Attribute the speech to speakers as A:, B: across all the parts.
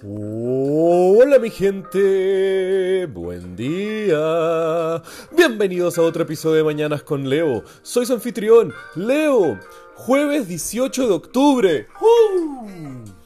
A: Hola mi gente, buen día. Bienvenidos a otro episodio de Mañanas con Leo. Soy su anfitrión, Leo. Jueves 18 de octubre. ¡Uh!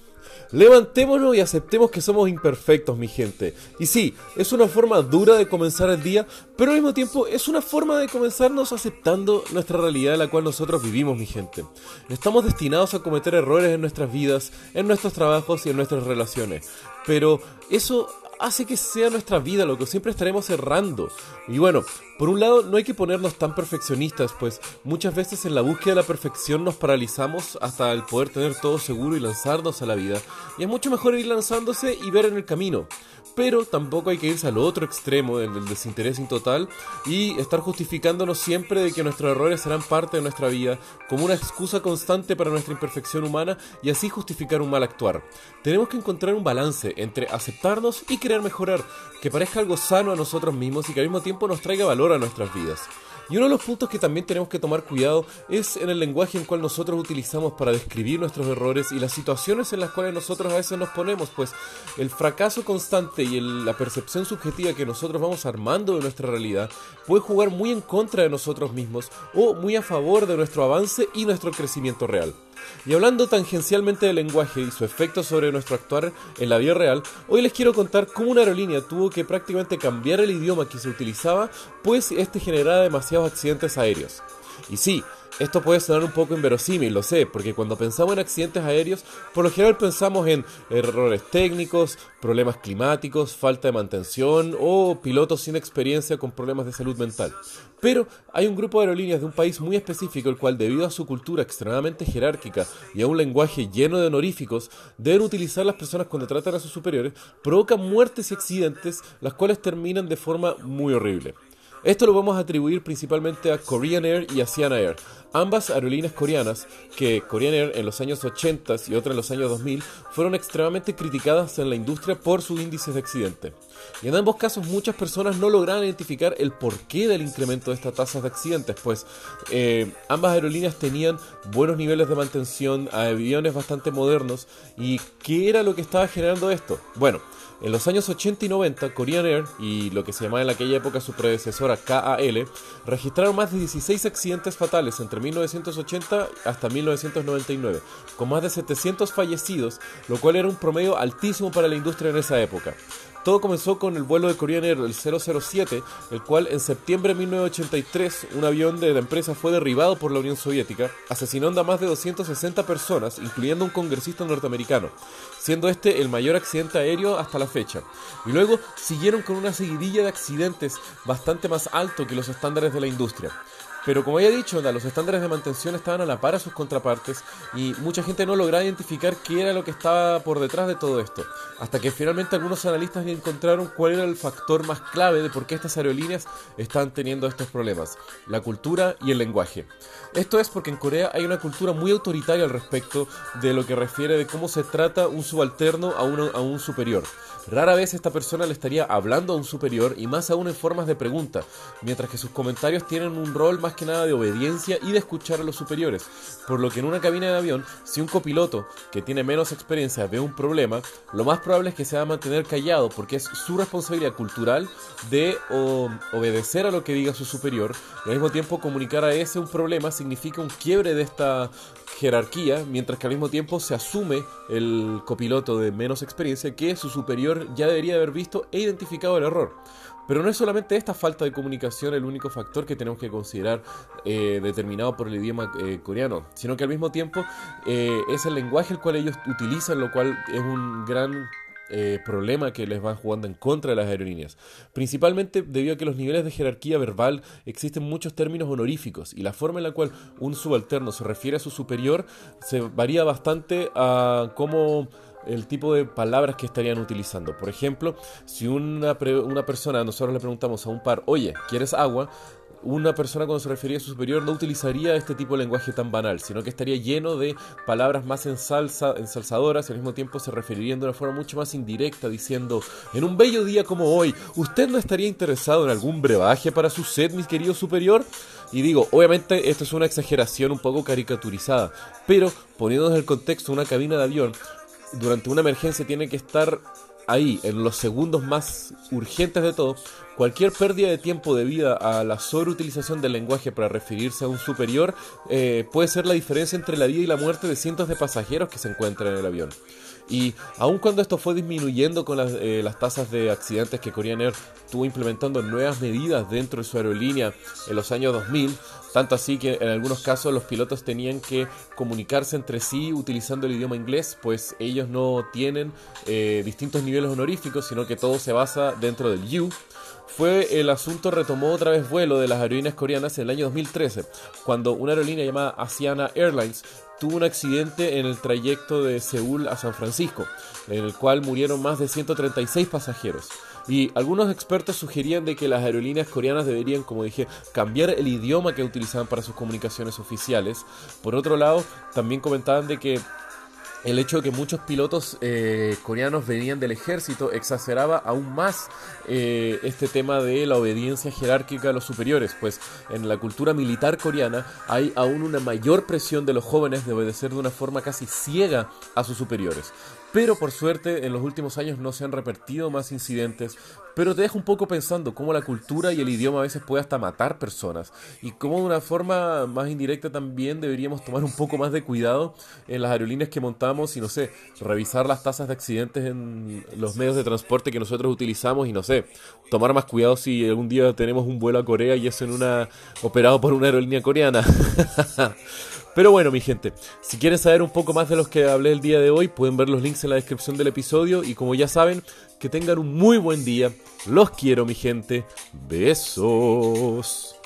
A: Levantémonos y aceptemos que somos imperfectos, mi gente. Y sí, es una forma dura de comenzar el día, pero al mismo tiempo es una forma de comenzarnos aceptando nuestra realidad en la cual nosotros vivimos, mi gente. Estamos destinados a cometer errores en nuestras vidas, en nuestros trabajos y en nuestras relaciones. Pero eso hace que sea nuestra vida lo que siempre estaremos errando. Y bueno, por un lado no hay que ponernos tan perfeccionistas, pues muchas veces en la búsqueda de la perfección nos paralizamos hasta el poder tener todo seguro y lanzarnos a la vida. Y es mucho mejor ir lanzándose y ver en el camino. Pero tampoco hay que irse al otro extremo del desinterés total y estar justificándonos siempre de que nuestros errores serán parte de nuestra vida como una excusa constante para nuestra imperfección humana y así justificar un mal actuar. Tenemos que encontrar un balance entre aceptarnos y querer mejorar, que parezca algo sano a nosotros mismos y que al mismo tiempo nos traiga valor a nuestras vidas. Y uno de los puntos que también tenemos que tomar cuidado es en el lenguaje en cual nosotros utilizamos para describir nuestros errores y las situaciones en las cuales nosotros a veces nos ponemos, pues el fracaso constante y la percepción subjetiva que nosotros vamos armando de nuestra realidad puede jugar muy en contra de nosotros mismos o muy a favor de nuestro avance y nuestro crecimiento real. Y hablando tangencialmente del lenguaje y su efecto sobre nuestro actuar en la vida real, hoy les quiero contar cómo una aerolínea tuvo que prácticamente cambiar el idioma que se utilizaba, pues este generaba accidentes aéreos. Y sí, esto puede sonar un poco inverosímil, lo sé, porque cuando pensamos en accidentes aéreos, por lo general pensamos en errores técnicos, problemas climáticos, falta de mantención o pilotos sin experiencia con problemas de salud mental. Pero hay un grupo de aerolíneas de un país muy específico el cual debido a su cultura extremadamente jerárquica y a un lenguaje lleno de honoríficos, deben utilizar las personas cuando tratan a sus superiores, provocan muertes y accidentes, las cuales terminan de forma muy horrible. Esto lo vamos a atribuir principalmente a Korean Air y Asiana Air, ambas aerolíneas coreanas que Korean Air en los años 80 y otra en los años 2000 fueron extremadamente criticadas en la industria por sus índices de accidente. Y en ambos casos muchas personas no lograron identificar el porqué del incremento de estas tasas de accidentes, pues eh, ambas aerolíneas tenían buenos niveles de mantención, aviones bastante modernos, y ¿qué era lo que estaba generando esto? Bueno, en los años 80 y 90, Korean Air y lo que se llamaba en aquella época su predecesora KAL registraron más de 16 accidentes fatales entre 1980 hasta 1999, con más de 700 fallecidos, lo cual era un promedio altísimo para la industria en esa época. Todo comenzó con el vuelo de Korean Air, el 007, el cual en septiembre de 1983 un avión de la empresa fue derribado por la Unión Soviética, asesinando a más de 260 personas, incluyendo un congresista norteamericano, siendo este el mayor accidente aéreo hasta la fecha. Y luego siguieron con una seguidilla de accidentes bastante más alto que los estándares de la industria. Pero como ya he dicho, los estándares de mantención estaban a la par a sus contrapartes y mucha gente no lograba identificar qué era lo que estaba por detrás de todo esto. Hasta que finalmente algunos analistas encontraron cuál era el factor más clave de por qué estas aerolíneas están teniendo estos problemas. La cultura y el lenguaje. Esto es porque en Corea hay una cultura muy autoritaria al respecto de lo que refiere de cómo se trata un subalterno a, a un superior. Rara vez esta persona le estaría hablando a un superior y más aún en formas de pregunta, mientras que sus comentarios tienen un rol más que nada de obediencia y de escuchar a los superiores, por lo que en una cabina de avión, si un copiloto que tiene menos experiencia ve un problema, lo más probable es que se va a mantener callado porque es su responsabilidad cultural de obedecer a lo que diga su superior y al mismo tiempo comunicar a ese un problema significa un quiebre de esta jerarquía, mientras que al mismo tiempo se asume el copiloto de menos experiencia que su superior ya debería haber visto e identificado el error. Pero no es solamente esta falta de comunicación el único factor que tenemos que considerar eh, determinado por el idioma eh, coreano, sino que al mismo tiempo eh, es el lenguaje el cual ellos utilizan, lo cual es un gran problema que les van jugando en contra de las aerolíneas. Principalmente debido a que los niveles de jerarquía verbal existen muchos términos honoríficos y la forma en la cual un subalterno se refiere a su superior se varía bastante a cómo el tipo de palabras que estarían utilizando. Por ejemplo, si una, una persona, nosotros le preguntamos a un par, oye, ¿quieres agua? Una persona cuando se refería a su superior no utilizaría este tipo de lenguaje tan banal, sino que estaría lleno de palabras más ensalza, ensalzadoras y al mismo tiempo se referirían de una forma mucho más indirecta diciendo, en un bello día como hoy, ¿usted no estaría interesado en algún brebaje para su sed, mi querido superior? Y digo, obviamente esto es una exageración un poco caricaturizada, pero poniéndonos en el contexto una cabina de avión, durante una emergencia tiene que estar ahí, en los segundos más urgentes de todo, cualquier pérdida de tiempo debido a la sobreutilización del lenguaje para referirse a un superior eh, puede ser la diferencia entre la vida y la muerte de cientos de pasajeros que se encuentran en el avión. Y aun cuando esto fue disminuyendo con las, eh, tasas de accidentes que Korean Air estuvo implementando nuevas medidas dentro de su aerolínea en los años 2000, tanto así que en algunos casos los pilotos tenían que comunicarse entre sí utilizando el idioma inglés, pues ellos no tienen eh, distintos niveles honoríficos, sino que todo se basa dentro del U. Fue el asunto retomó otra vez vuelo de las aerolíneas coreanas en el año 2013, cuando una aerolínea llamada Asiana Airlines tuvo un accidente en el trayecto de Seúl a San Francisco, en el cual murieron más de 136 pasajeros. Y algunos expertos sugerían de que las aerolíneas coreanas deberían, como dije, cambiar el idioma que utilizaban para sus comunicaciones oficiales. Por otro lado, también comentaban de que el hecho de que muchos pilotos eh, coreanos venían del ejército exacerbaba aún más eh, este tema de la obediencia jerárquica a los superiores, pues en la cultura militar coreana hay aún una mayor presión de los jóvenes de obedecer de una forma casi ciega a sus superiores. Pero por suerte en los últimos años no se han repetido más incidentes, pero te deja un poco pensando cómo la cultura y el idioma a veces puede hasta matar personas y cómo de una forma más indirecta también deberíamos tomar un poco más de cuidado en las aerolíneas que montamos y no sé, revisar las tasas de accidentes en los medios de transporte que nosotros utilizamos y no sé, tomar más cuidado si algún día tenemos un vuelo a Corea y es en una operado por una aerolínea coreana. Pero bueno, mi gente, si quieren saber un poco más de los que hablé el día de hoy, pueden ver los links en la descripción del episodio y como ya saben, que tengan un muy buen día. Los quiero, mi gente. Besos.